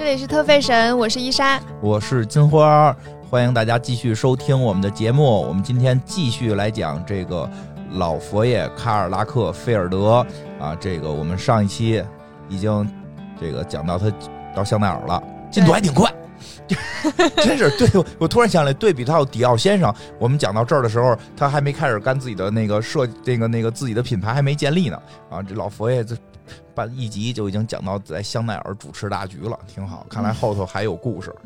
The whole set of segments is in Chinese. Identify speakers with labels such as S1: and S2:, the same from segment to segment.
S1: 这里是特费神，我是伊莎，
S2: 我是金花，欢迎大家继续收听我们的节目。我们今天继续来讲这个老佛爷卡尔拉克菲尔德啊，这个我们上一期已经这个讲到他到香奈儿了，进度还挺快。真是对我，我突然想起来，对比到迪奥先生，我们讲到这儿的时候，他还没开始干自己的那个设，那个那个自己的品牌还没建立呢。啊，这老佛爷这办一集就已经讲到在香奈儿主持大局了，挺好。看来后头还有故事。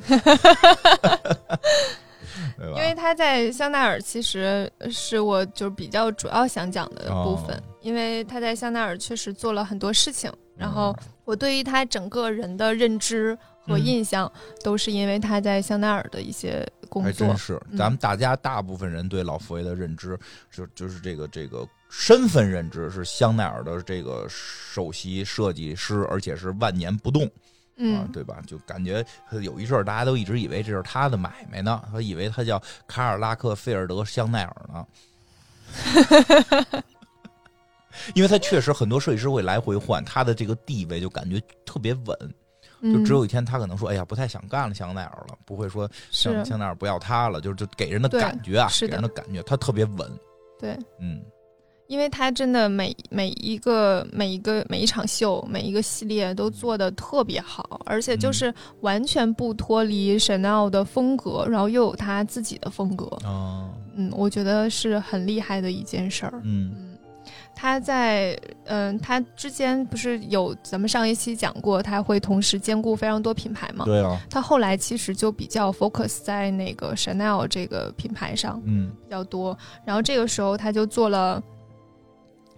S1: 因为他在香奈儿其实是我就是比较主要想讲的部分，因为他在香奈儿确实做了很多事情，然后我对于他整个人的认知。和印象都是因为他在香奈儿的一些工作，还
S2: 真是。咱们大家大部分人对老佛爷的认知，就就是这个这个身份认知是香奈儿的这个首席设计师，而且是万年不动，
S1: 嗯，
S2: 对吧？就感觉有一阵儿大家都一直以为这是他的买卖呢，他以为他叫卡尔拉克菲尔德香奈儿呢，因为他确实很多设计师会来回换，他的这个地位就感觉特别稳。就只有一天，他可能说：“哎呀，不太想干了，香奈儿了。”不会说香香奈儿不要他了，就是就给人的感觉啊，给人的感觉，他特别稳。
S1: 对，
S2: 嗯，
S1: 因为他真的每每一个每一个每一场秀，每一个系列都做的特别好，而且就是完全不脱离 Chanel 的风格，然后又有他自己的风格。
S2: 哦，
S1: 嗯，我觉得是很厉害的一件事儿。
S2: 嗯。
S1: 他在嗯，他之前不是有咱们上一期讲过，他会同时兼顾非常多品牌嘛？
S2: 对啊。
S1: 他后来其实就比较 focus 在那个 Chanel 这个品牌上，
S2: 嗯，
S1: 比较多。然后这个时候他就做了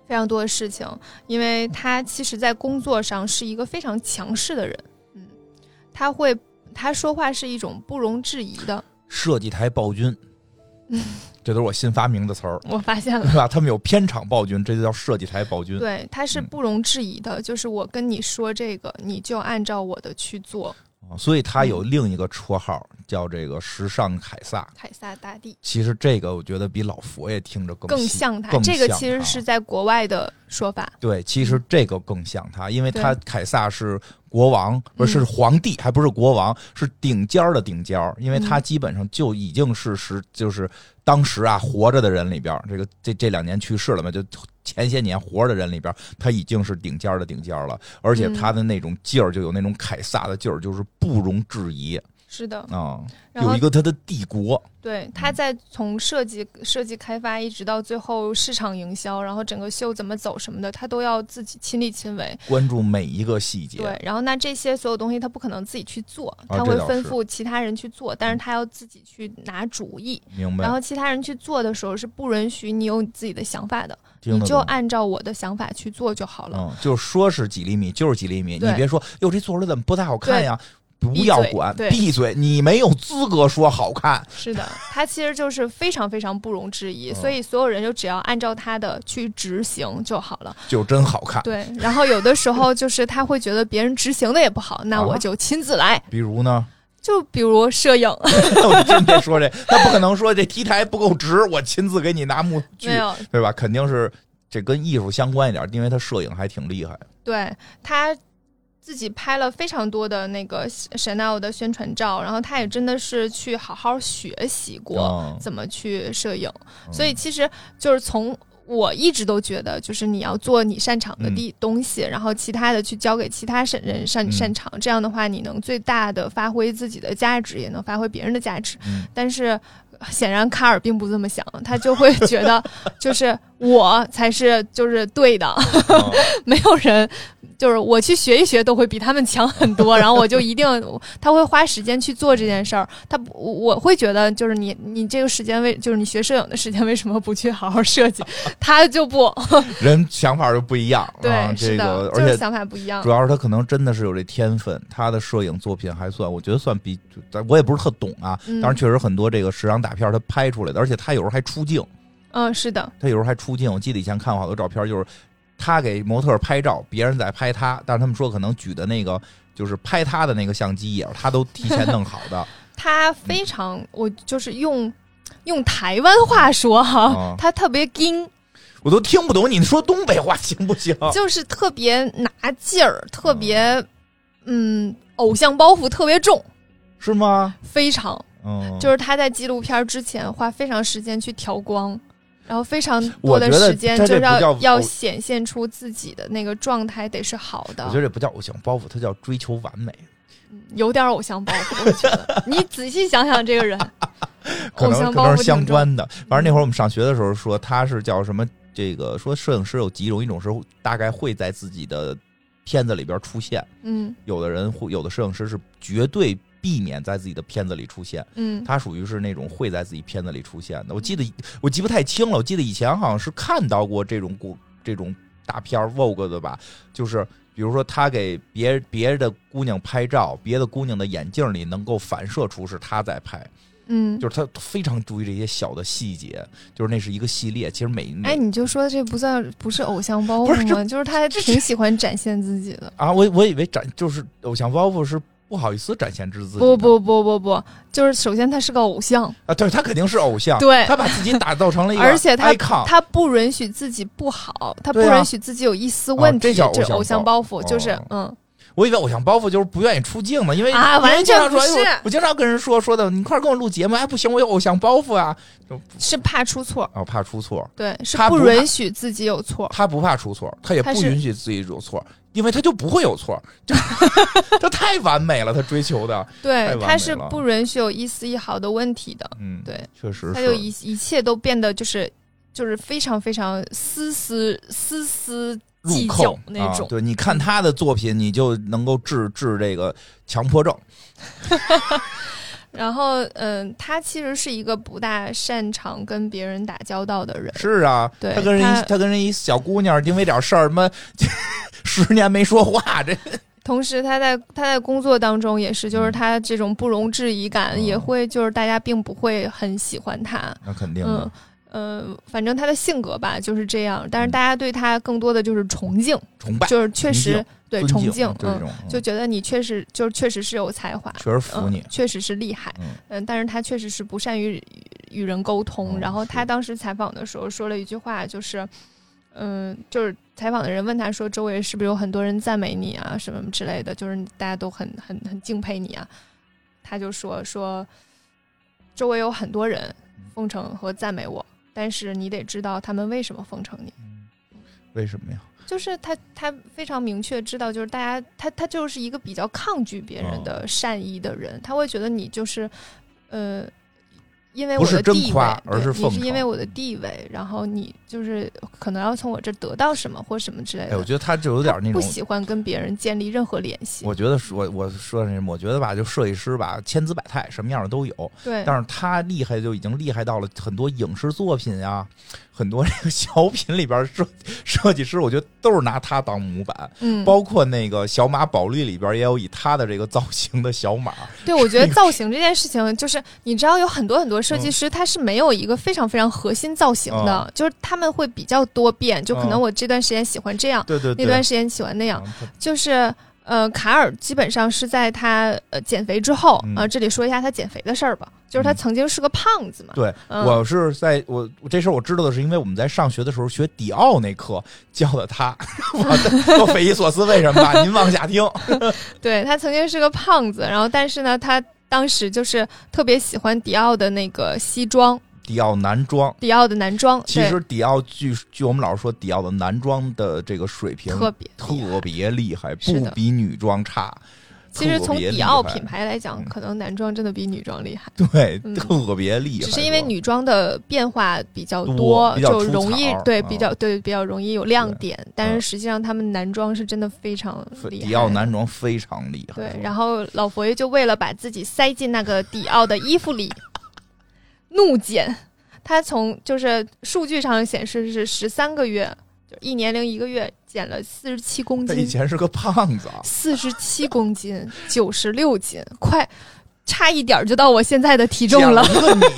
S1: 非常多的事情，因为他其实在工作上是一个非常强势的人，嗯，他会他说话是一种不容置疑的
S2: 设计台暴君。嗯。这都是我新发明的词儿，
S1: 我发现了，
S2: 对吧？他们有片场暴君，这就叫设计台暴君。
S1: 对，他是不容置疑的，就是我跟你说这个，你就按照我的去做。
S2: 所以他有另一个绰号叫这个“时尚凯撒”，
S1: 凯撒大帝。
S2: 其实这个我觉得比老佛爷听着更
S1: 更像他。这个其实是在国外的说法。
S2: 对，其实这个更像他，因为他凯撒是国王，不是皇帝，还不是国王，是顶尖儿的顶尖儿，因为他基本上就已经是时就是。当时啊，活着的人里边，这个这这两年去世了嘛，就前些年活着的人里边，他已经是顶尖的顶尖了，而且他的那种劲儿，就有那种凯撒的劲儿，就是不容置疑。
S1: 是的
S2: 啊，有一个他的帝国。
S1: 对，他在从设计、设计开发一直到最后市场营销，然后整个秀怎么走什么的，他都要自己亲力亲为，
S2: 关注每一个细节。
S1: 对，然后那这些所有东西他不可能自己去做，他会吩咐其他人去做，但是他要自己去拿主意。
S2: 明白。
S1: 然后其他人去做的时候是不允许你有你自己的想法的，你就按照我的想法去做就好了。
S2: 嗯，就说是几厘米就是几厘米，你别说哟这做出来怎么不太好看呀。不要管，闭嘴！你没有资格说好看。
S1: 是的，他其实就是非常非常不容置疑，所以所有人就只要按照他的去执行就好了。
S2: 就真好看。
S1: 对，然后有的时候就是他会觉得别人执行的也不好，那我就亲自来。
S2: 比如呢？
S1: 就比如摄影。
S2: 我真别说这，他不可能说这 T 台不够直，我亲自给你拿木锯，对吧？肯定是这跟艺术相关一点，因为他摄影还挺厉害。
S1: 对他。自己拍了非常多的那个 Chanel 的宣传照，然后他也真的是去好好学习过怎么去摄影，所以其实就是从我一直都觉得，就是你要做你擅长的地东西，然后其他的去交给其他人人擅擅长，这样的话你能最大的发挥自己的价值，也能发挥别人的价值。但是显然卡尔并不这么想，他就会觉得 就是我才是就是对的，没有人。就是我去学一学都会比他们强很多，然后我就一定他会花时间去做这件事儿。他我会觉得就是你你这个时间为就是你学摄影的时间为什么不去好好设计？他就不
S2: 人想法就不一样。
S1: 对，
S2: 这个
S1: 而且想法不一样。
S2: 主要是他可能真的是有这天分，他的摄影作品还算我觉得算比我也不是特懂啊，当然确实很多这个时尚大片他拍出来的，而且他有时候还出镜。
S1: 嗯，是的，
S2: 他有时候还出镜。我记得以前看过好多照片，就是。他给模特拍照，别人在拍他，但是他们说可能举的那个就是拍他的那个相机也是他都提前弄好的。
S1: 他非常，我就是用用台湾话说哈，他特别精，
S2: 我都听不懂你说东北话行不行？
S1: 就是特别拿劲儿，特别嗯，偶像包袱特别重，
S2: 是吗？
S1: 非常，
S2: 嗯，
S1: 就是他在纪录片之前花非常时间去调光，然后非常多的时间就是要要显现出自己的那个状态得是好的。
S2: 我觉得这不叫偶像包袱，他叫追求完美。
S1: 有点偶像包袱，我觉得你仔细想想这个人，
S2: 可能可能是相关的。反正那会儿我们上学的时候说他是叫什么？这个说摄影师有几种，一种是大概会在自己的片子里边出现，
S1: 嗯，
S2: 有的人会有的摄影师是绝对避免在自己的片子里出现，
S1: 嗯，
S2: 他属于是那种会在自己片子里出现的。我记得我记不太清了，我记得以前好像是看到过这种故这种大片 Vogue 的吧，就是比如说他给别别的姑娘拍照，别的姑娘的眼镜里能够反射出是他在拍。
S1: 嗯，
S2: 就是他非常注意这些小的细节，就是那是一个系列。其实每
S1: 哎，你就说这不算不是偶像包袱吗？就是他挺喜欢展现自己的
S2: 啊。我我以为展就是偶像包袱是不好意思展现自己。
S1: 不不不不不，就是首先他是个偶像
S2: 啊，对他肯定是偶像。
S1: 对，
S2: 他把自己打造成了一个，
S1: 而且他他不允许自己不好，他不允许自己有一丝问题。
S2: 这叫
S1: 偶
S2: 像
S1: 包袱，就是嗯。
S2: 我以为偶像包袱就是不愿意出镜嘛，因为
S1: 啊，完全不是。
S2: 我经常跟人说说的，你快跟我录节目，哎，不行，我有偶像包袱啊，
S1: 是怕出错
S2: 哦，怕出错，
S1: 对，是
S2: 不
S1: 允许自己有错。
S2: 他不怕出错，他也不允许自己有错，因为他就不会有错，他太完美了，他追求的。
S1: 对，他是不允许有一丝一毫的问题的。
S2: 嗯，
S1: 对，
S2: 确实，
S1: 他就一一切都变得就是就是非常非常丝丝丝丝。
S2: 入扣
S1: 那种，
S2: 对，你看他的作品，你就能够治治这个强迫症。
S1: 然后，嗯，他其实是一个不大擅长跟别人打交道的人。
S2: 是啊，
S1: 对，
S2: 他跟人一他跟人一小姑娘因为点事儿，什么 十年没说话，这。
S1: 同时，他在他在工作当中也是，就是他这种不容置疑感，也会就是大家并不会很喜欢他。
S2: 那肯定的。
S1: 呃，反正他的性格吧就是这样，但是大家对他更多的就是崇敬、
S2: 崇拜，
S1: 就是确实对崇
S2: 敬，
S1: 嗯，就觉得你确实就是确实是有才华，
S2: 确实服你，
S1: 确实是厉害，嗯，但是他确实是不善于与人沟通。然后他当时采访的时候说了一句话，就是，嗯，就是采访的人问他说，周围是不是有很多人赞美你啊，什么之类的，就是大家都很很很敬佩你啊。他就说说，周围有很多人奉承和赞美我。但是你得知道他们为什么奉承你，
S2: 为什么呀？
S1: 就是他，他非常明确知道，就是大家，他他就是一个比较抗拒别人的善意的人，他会觉得你就是，呃。因为我的地位，你是因为我的地位，然后你就是可能要从我这得到什么或什么之类的。
S2: 我觉得他就有点那种
S1: 不喜欢跟别人建立任何联系。
S2: 我觉得说，我说什么？我觉得吧，就设计师吧，千姿百态，什么样的都有。
S1: 对，
S2: 但是他厉害就已经厉害到了很多影视作品啊。很多这个小品里边设设计师，我觉得都是拿他当模板，
S1: 嗯，
S2: 包括那个小马宝莉里边也有以他的这个造型的小马。
S1: 对，我觉得造型这件事情，就是你知道有很多很多设计师，他是没有一个非常非常核心造型的，就是他们会比较多变，就可能我这段时间喜欢这样，
S2: 对对，
S1: 那段时间喜欢那样，就是。呃，卡尔基本上是在他呃减肥之后啊，这里说一下他减肥的事儿吧。就是他曾经是个胖子嘛。
S2: 对，我是在我这事儿我知道的是，因为我们在上学的时候学迪奥那课教的他，我匪夷所思为什么吧？您往下听。
S1: 对他曾经是个胖子，然后但是呢，他当时就是特别喜欢迪奥的那个西装。
S2: 迪奥男装，
S1: 迪奥的男装，
S2: 其实迪奥据据我们老师说，迪奥的男装的这个水平
S1: 特别
S2: 特别厉害，不比女装差。
S1: 其实从迪奥品牌来讲，可能男装真的比女装厉害。
S2: 对，特别厉害。
S1: 只是因为女装的变化比较多，就容易对比较对比较容易有亮点。但是实际上他们男装是真的非常厉害。
S2: 迪奥男装非常厉害。
S1: 对，然后老佛爷就为了把自己塞进那个迪奥的衣服里。怒减，他从就是数据上显示是十三个月，就一年零一个月减了四十七公斤。
S2: 他以前是个胖子，
S1: 四十七公斤，九十六斤，快差一点就到我现在的体重了。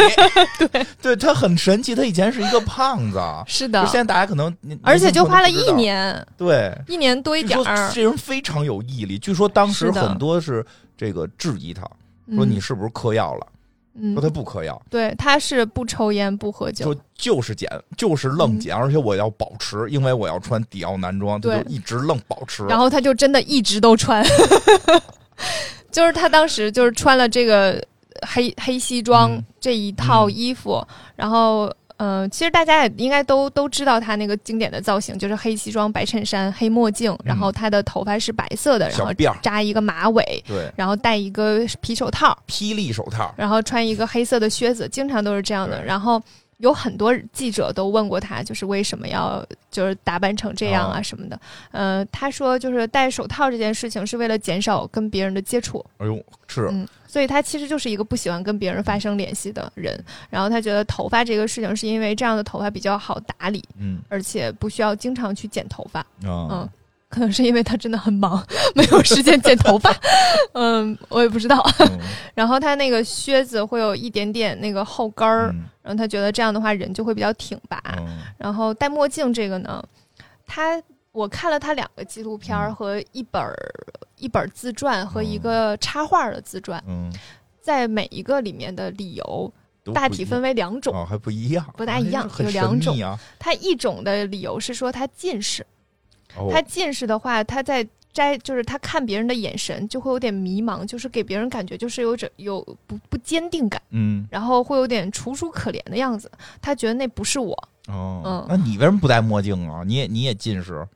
S1: 对，
S2: 对他很神奇，他以前是一个胖子，
S1: 是的。
S2: 现在大家可能
S1: 而且就花了一年，
S2: 对，
S1: 一年多一点儿。
S2: 这人非常有毅力，据说当时很多是这个质疑他，说你是不是嗑药了。
S1: 嗯
S2: 说，他不嗑药，
S1: 对，他是不抽烟不喝酒。
S2: 就，就是减，就是愣
S1: 嗯。
S2: 减，而且我要保持，因为我要穿迪奥男装，他就一直愣保持。
S1: 然后他就真的一直都穿，就是他当时就是穿了这个黑黑西装
S2: 嗯。
S1: 这一套衣服，然后。嗯、其实大家也应该都都知道他那个经典的造型，就是黑西装、白衬衫、黑墨镜，然后他的头发是白色的，然后扎一个马尾，
S2: 对，
S1: 然后戴一个皮手套，
S2: 霹雳手套，
S1: 然后穿一个黑色的靴子，经常都是这样的。然后有很多记者都问过他，就是为什么要就是打扮成这样啊
S2: 哦
S1: 什么的。呃，他说就是戴手套这件事情是为了减少跟别人的接触，
S2: 哎呦，是，
S1: 嗯，所以他其实就是一个不喜欢跟别人发生联系的人。然后他觉得头发这个事情是因为这样的头发比较好打理，
S2: 嗯
S1: 而且不需要经常去剪头发。
S2: 啊
S1: 嗯，可能是因为他真的很忙，没有时间剪头发。嗯，我也不知道。
S2: 嗯
S1: 然后他那个靴子会有一点点那个后跟儿，
S2: 嗯
S1: 然后他觉得这样的话人就会比较挺拔。
S2: 嗯
S1: 然后戴墨镜这个呢，他我看了他两个纪录片和一本儿、一本儿自传和一个插画的自传，
S2: 嗯，
S1: 在每一个里面的理由大体分为两种。
S2: 哦，还不一样，
S1: 不大一样有两种。他一种的理由是说他近视，
S2: 哦
S1: 他近视的话，他在摘就是他看别人的眼神就会有点迷茫，就是给别人感觉就是有着有不不坚定感。
S2: 嗯
S1: 然后会有点楚楚可怜的样子。他觉得那不是我，
S2: 哦
S1: 嗯，
S2: 那你为什么不戴墨镜啊？你也你也近视，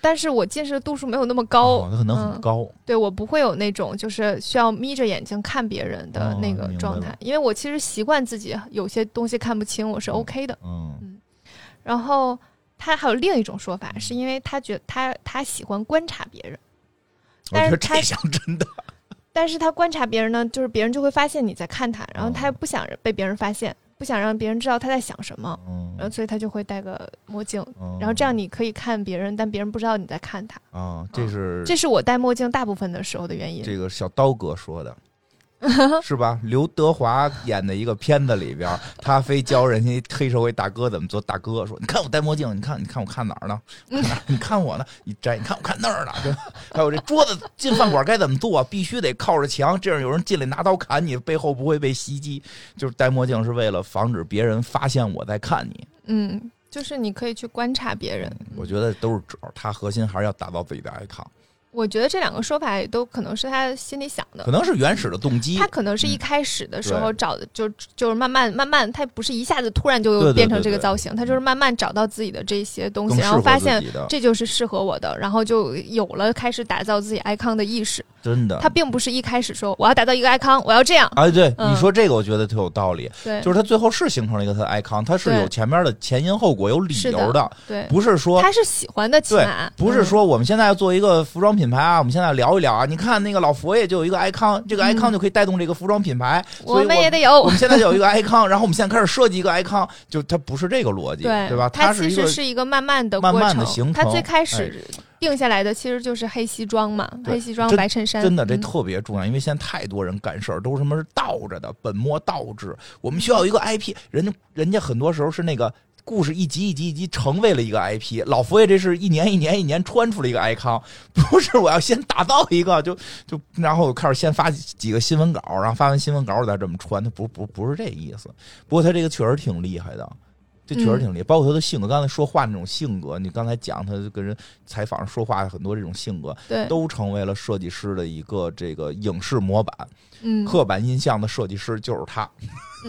S1: 但是我近视的度数没有那么高，
S2: 哦，那可能很
S1: 嗯
S2: 高。
S1: 对我不会有那种就是需要眯着眼睛看别人的
S2: 哦
S1: 那个状态，
S2: 了
S1: 因为我其实习惯自己有些东西看不清，我是
S2: 嗯
S1: OK 的。
S2: 嗯
S1: 然后他还有另一种说法，是因为他觉得他他喜欢观察别人，但是他
S2: 想真的。
S1: 但是他观察别人呢，就是别人就会发现你在看他，然后他不想被别人发现，不想让别人知道他在想什么，
S2: 嗯
S1: 然后所以他就会戴个墨镜。
S2: 嗯
S1: 然后这样你可以看别人，但别人不知道你在看他。
S2: 啊，这是
S1: 这是我戴墨镜大部分的时候的原因。
S2: 这个小刀哥说的，是吧？刘德华演的一个片子里边，他非教人家黑社会大哥怎么做大哥，说你看我戴墨镜，你看 你看我看哪儿呢？你看我呢？一摘，你看我看那儿呢？还有这桌子进饭馆该怎么做？必须得靠着墙，这样有人进来拿刀砍你，背后不会被袭击。就是戴墨镜是为了防止别人发现我在看你。
S1: 嗯，就是你可以去观察别人。
S2: 我觉得都是褶儿，他核心还是要打造自己的 icon，
S1: 我觉得这两个说法也都可能是他心里想的
S2: 可。能是原始的动机
S1: 他。可能是一开始的时候找的，就就是慢慢慢慢，他不是一下子突然就变成这个造型，他就是慢慢找到自己的这些东西，然后发现这就是适合我的，然后就有了开始打造自己 icon 的意识。
S2: 真的。
S1: 他并不是一开始说我要打造一个 icon，我要这样。
S2: 哎，对，
S1: 嗯
S2: 你说这个，我觉得特有道理。
S1: 对，
S2: 就是他最后是形成了一个他的 icon，他是有前面的前因后果、有理由
S1: 的对，
S2: 不是说
S1: 他是喜欢的，起
S2: 对
S1: 码
S2: 不是
S1: 嗯
S2: 说我们现在要做一个服装品牌啊，我们现在聊一聊啊。你看那个老佛爷就有一个 icon，这个
S1: 嗯
S2: icon 就可以带动这个服装品牌，所
S1: 我
S2: 以
S1: 们也得有
S2: 我们。现在就有一个 icon，然后我们现在开始设计一个 icon，就它不是这个逻辑，
S1: 对
S2: 对吧？
S1: 它其实是一个慢慢的
S2: 慢
S1: 过程。
S2: 慢的形
S1: 它最开始定下来的其实就是黑西装嘛，黑西装白衬衫。
S2: 真的，这
S1: 嗯
S2: 特别重要，因为现在太多人干事儿都是什么是倒着的，本末倒置。我们需要一个 IP，人家人家很多时候是那个故事一集一集一集成为了一个 IP。老佛爷这是一年一年一年穿出了一个 icon，不是我要先打造一个，就就然后开始先发几个新闻稿，然后发完新闻稿我再这么穿，他不不不是这意思。不过他这个确实挺厉害的。这确实挺厉害，包括他的性格，刚才说话那种性格，你刚才讲他跟人采访上说话很多这种性格，
S1: 对，
S2: 都成为了设计师的一个这个影视模板，
S1: 嗯，
S2: 刻板印象的设计师就是他。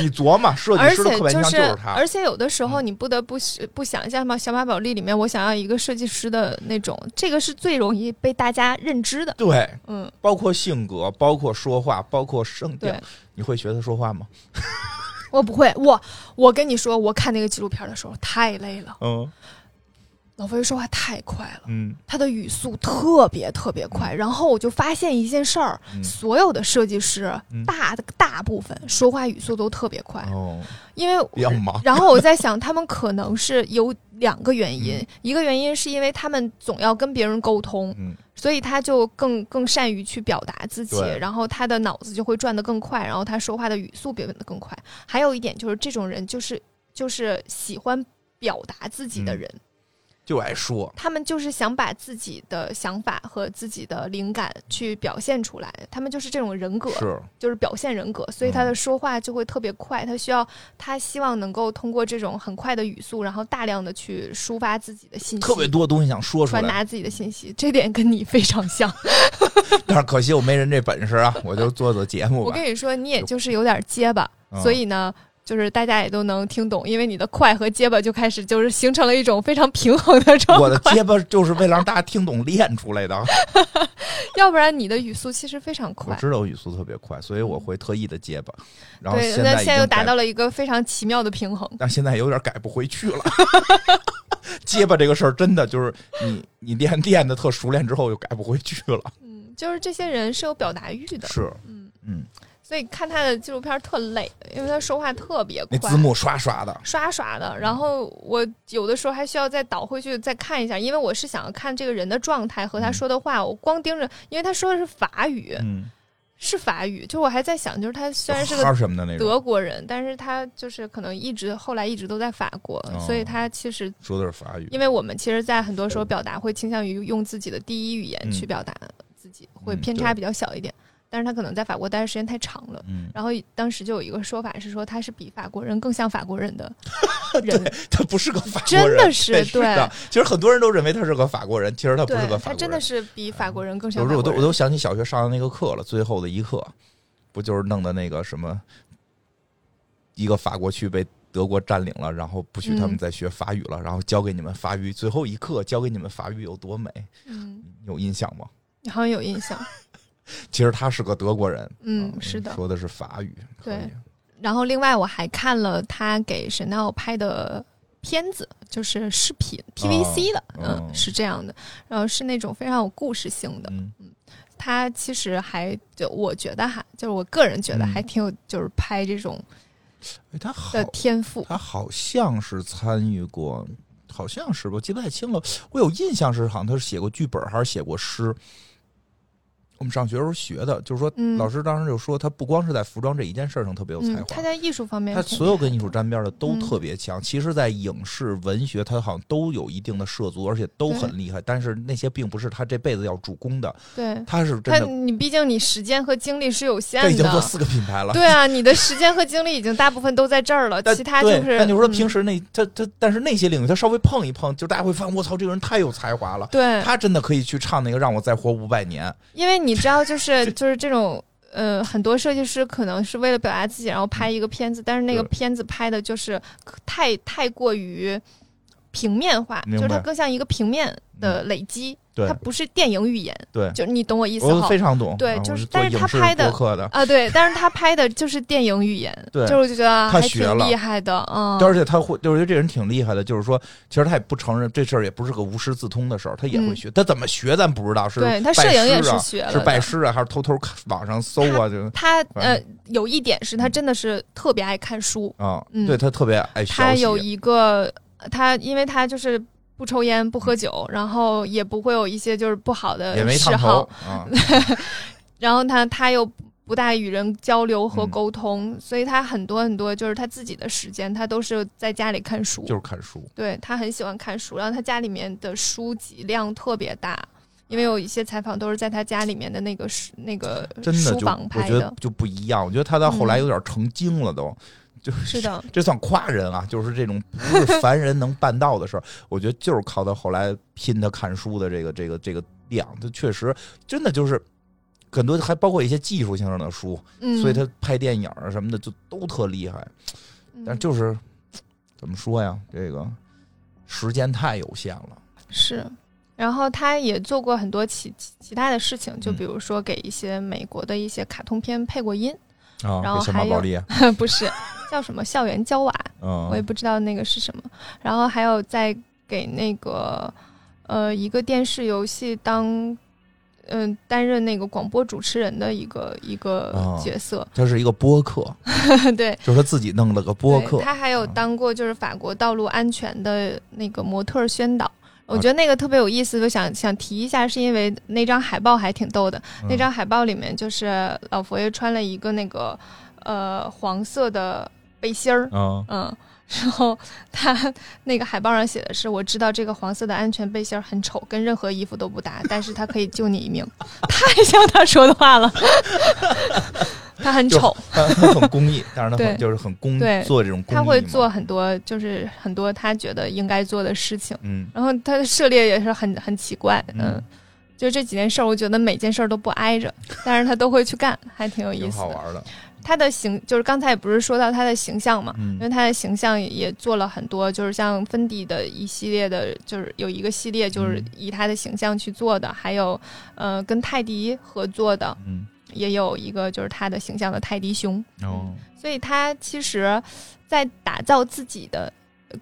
S2: 你琢磨，设计师的刻板印象就是他。
S1: 而且有的时候你不得不不想象嘛，《小马宝莉》里面我想要一个设计师的那种，这个是最容易被大家认知的。
S2: 对，
S1: 嗯，
S2: 包括性格，包括说话，包括声调。你会学他说话吗？
S1: 我不会，我我跟你说，我看那个纪录片的时候太累了，
S2: 嗯。
S1: 老佛爷说话太快了。
S2: 嗯。
S1: 他的语速特别特别快，然后我就发现一件事儿，
S2: 嗯。
S1: 所有的设计师
S2: 嗯。
S1: 大大部分说话语速都特别快，
S2: 哦，
S1: 因为
S2: 比较忙。
S1: 然后我在想，他们可能是有两个原因，
S2: 嗯。
S1: 一个原因是因为他们总要跟别人沟通，
S2: 嗯
S1: 所以他就更更善于去表达自己，然后他的脑子就会转得更快，然后他说话的语速变得更快。还有一点就是，这种人就是就是喜欢表达自己的人。
S2: 就爱说，
S1: 他们就是想把自己的想法和自己的灵感去表现出来，他们就是这种人格，
S2: 是
S1: 就是表现人格，所以他的说话就会特别快，他需要他希望能够通过这种很快的语速，然后大量的去抒发自己的信息，
S2: 特别多东西想说出来，
S1: 传达自己的信息，这点跟你非常像。
S2: 但是可惜我没人这本事啊，我就做做节目。
S1: 我跟你说，你也就是有点结巴，所以呢。就是大家也都能听懂，因为你的快和结巴就开始就是形成了一种非常平衡的状态。
S2: 我的结巴就是为了让大家听懂练出来的，
S1: 要不然你的语速其实非常快。
S2: 我知道语速特别快，所以我会特意的结巴。然后
S1: 现
S2: 在
S1: 现在又达到了一个非常奇妙的平衡。
S2: 但现在有点改不回去了。结巴这个事儿真的就是你你练练的特熟练之后就改不回去了。
S1: 嗯，就是这些人是有表达欲的。
S2: 是，
S1: 嗯
S2: 嗯。
S1: 所以看他的纪录片特累，因为他说话特别快，
S2: 那字幕刷刷的，
S1: 刷刷的。然后我有的时候还需要再倒回去再看一下，因为我是想要看这个人的状态和他说的话。我光盯着，因为他说的是法语，
S2: 嗯，
S1: 是法语。就我还在想，就是他虽然是个
S2: 什么的那
S1: 德国人，但是他就是可能一直后来一直都在法国，所以他其实
S2: 说的是法语。
S1: 因为我们其实，在很多时候表达会倾向于用自己的第一语言去表达自己，会偏差比较小一点。但是他可能在法国待的时间太长了，嗯，然后当时就有一个说法是说他是比法国人更像法国人的 人，
S2: 他不是个法
S1: 国人，真的是对。
S2: 其实很多人都认为他是个法国人，其实他不是个法国人，他
S1: 真的是比法国人更像。
S2: 法国人我都我都想起小学上的那个课了，最后的一课，不就是弄的那个什么，一个法国区被德国占领了，然后不许他们再学法语了，然后教给你们法语，最后一课教给你们法语有多美？
S1: 嗯，
S2: 有印象吗？
S1: 你好像有印象。
S2: 其实他是个德国人，
S1: 嗯，是的，
S2: 说的是法语。
S1: 对，然后另外我还看了他给 Chanel 拍的片子，就是视频 TVC 的，嗯，是这样的，然后是那种非常有故事性的，嗯，他其实还就我觉得哈，就是我个人觉得还挺有，就是拍这种，
S2: 哎，他
S1: 的天赋，
S2: 他好像是参与过，好像是我记不太清了，我有印象是好像他是写过剧本还是写过诗。我们上学时候学的，就是说，老师当时就说，他不光是在服装这一件事上特别有才华，
S1: 他在艺术方面，
S2: 他所有跟艺术沾边的都特别强。其实，在影视、文学，他好像都有一定的涉足，而且都很厉害。但是那些并不是他这辈子要主攻的。
S1: 对，
S2: 他是真的。
S1: 你毕竟你时间和精力是有限的，
S2: 他已经做四个品牌了。
S1: 对啊，你的时间和精力已经大部分都在这儿了，其他就是。
S2: 那就是说，平时那他他，但是那些领域他稍微碰一碰，就大家会发现，我操，这个人太有才华了。
S1: 对，
S2: 他真的可以去唱那个《让我再活五百年》，
S1: 因为你知道，就是。就是这种，呃，很多设计师可能是为了表达自己，然后拍一个片子，但是那个片子拍的就是太太过于平面化，就是它更像一个平面的累积。它不是电影语言，
S2: 对，
S1: 就你懂我意思
S2: 我非常懂。
S1: 对，就
S2: 是，
S1: 但是他拍的啊，对，但是他拍的就是电影语言，
S2: 对，
S1: 就是觉得
S2: 他学
S1: 了，厉害的，嗯，
S2: 而且他会，就是觉得这人挺厉害的，就是说，其实他也不承认这事儿也不是个无师自通的事儿，他也会学，他怎么学咱不知道，是
S1: 对他摄影也是学，
S2: 是拜师啊，还是偷偷网上搜啊？就
S1: 他呃，有一点是他真的是特别爱看书
S2: 啊，对他特别爱，
S1: 他有一个他，因为他就是。不抽烟，不喝酒，然后也不会有一些就是不好的嗜好。然后他他又不大与人交流和沟通，所以他很多很多就是他自己的时间，他都是在家里看书，
S2: 就是看书。
S1: 对他很喜欢看书，然后他家里面的书籍量特别大，因为有一些采访都是在他家里面的那个书那个书房拍
S2: 的，就不一样。我觉得他到后来有点成精了都。
S1: 是的，
S2: 这算夸人啊！就是这种不是凡人能办到的事儿，我觉得就是靠他后来拼他看书的这个这个这个量，他确实真的就是很多，还包括一些技术性的书，所以他拍电影啊什么的就都特厉害。但就是怎么说呀？这个时间太有限了。
S1: 是，然后他也做过很多其其他的事情，就比如说给一些美国的一些卡通片配过音。然后还有 不是叫什么校园娇娃，我也不知道那个是什么。然后还有在给那个呃一个电视游戏当嗯担任那个广播主持人的一个一个角色，
S2: 就是一个播客，
S1: 对，
S2: 就是他自己弄了个播客。
S1: 他还有当过就是法国道路安全的那个模特宣导。我觉得那个特别有意思，就想想提一下，是因为那张海报还挺逗的。那张海报里面就是老佛爷穿了一个那个呃黄色的背心儿，嗯，然后他那个海报上写的是：“我知道这个黄色的安全背心很丑，跟任何衣服都不搭，但是它可以救你一命。”太像他说的话了。他很丑，
S2: 他很公益，但是他就是很公做这种。
S1: 他会做很多，就是很多他觉得应该做的事情。嗯，然后他的涉猎也是很很奇怪。嗯，就这几件事儿，我觉得每件事儿都不挨着，但是他都会去干，还挺有意思，
S2: 好玩的。
S1: 他的形就是刚才也不是说到他的形象嘛，因为他的形象也做了很多，就是像芬迪的一系列的，就是有一个系列就是以他的形象去做的，还有呃跟泰迪合作的。嗯。也有一个就是他的形象的泰迪熊哦，所以他其实，在打造自己的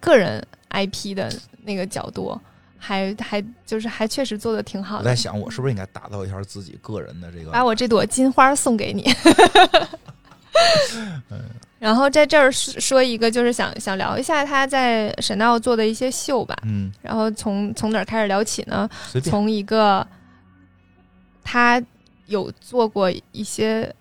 S1: 个人 IP 的那个角度，还还就是还确实做的挺好的。
S2: 我在想，我是不是应该打造一下自己个人的这个，
S1: 把我这朵金花送给你。然后在这儿说一个，就是想想聊一下他在 Chanel 做的一些秀吧。嗯，然后从从哪儿开始聊起呢？从一个他。有做过一些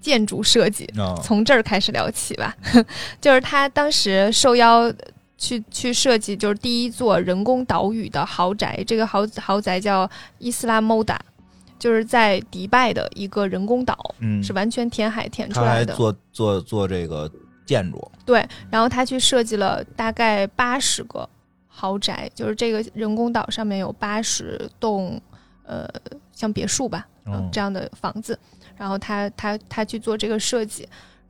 S1: 建筑设计，从这儿开始聊起吧。就是他当时受邀去去设计，就是第一座人工岛屿的豪宅。这个豪豪宅叫伊斯拉莫达，就是在迪拜的一个人工岛，是完全填海填出来的。
S2: 做做做这个建筑，
S1: 对。然后他去设计了大概八十个豪宅，就是这个人工岛上面有八十栋，呃，像别墅吧。嗯，这样的房子，然后他他他去做这个设计，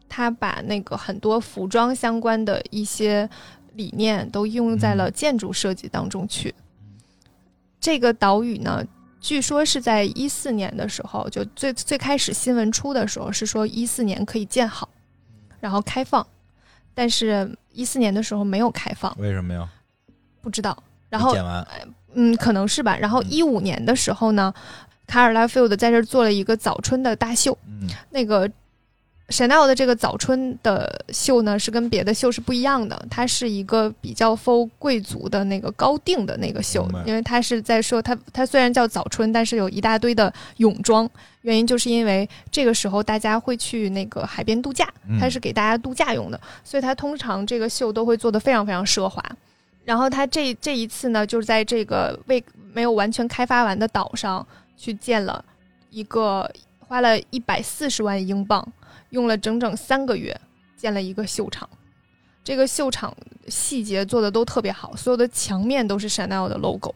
S1: 他把那个很多服装相关的一些理念都应用在了建筑设计当中去。这个岛屿呢，据说是在一四年的时候，就最最开始新闻出的时候是说一四年可以建好，然后开放，但是一四年的时候没有开放，
S2: 为什么呀？
S1: 不知道。然后，嗯，可能是吧。然后一五年的时候呢。卡尔拉菲尔德在这儿做了一个早春的大秀，那个 Chanel 的这个早春的秀呢，是跟别的秀是不一样的，它是一个比较 for 贵族的那个高定的那个秀，因为它是在说它它虽然叫早春，但是有一大堆的泳装，原因就是因为这个时候大家会去那个海边度假，它是给大家度假用的，所以它通常这个秀都会做的非常非常奢华。然后它这这一次呢，就是在这个未没有完全开发完的岛上。去建了一个，花了一百四十万英镑，用了整整三个月建了一个秀场。这个秀场细节做的都特别好，所有的墙面都是 Chanel 的 logo。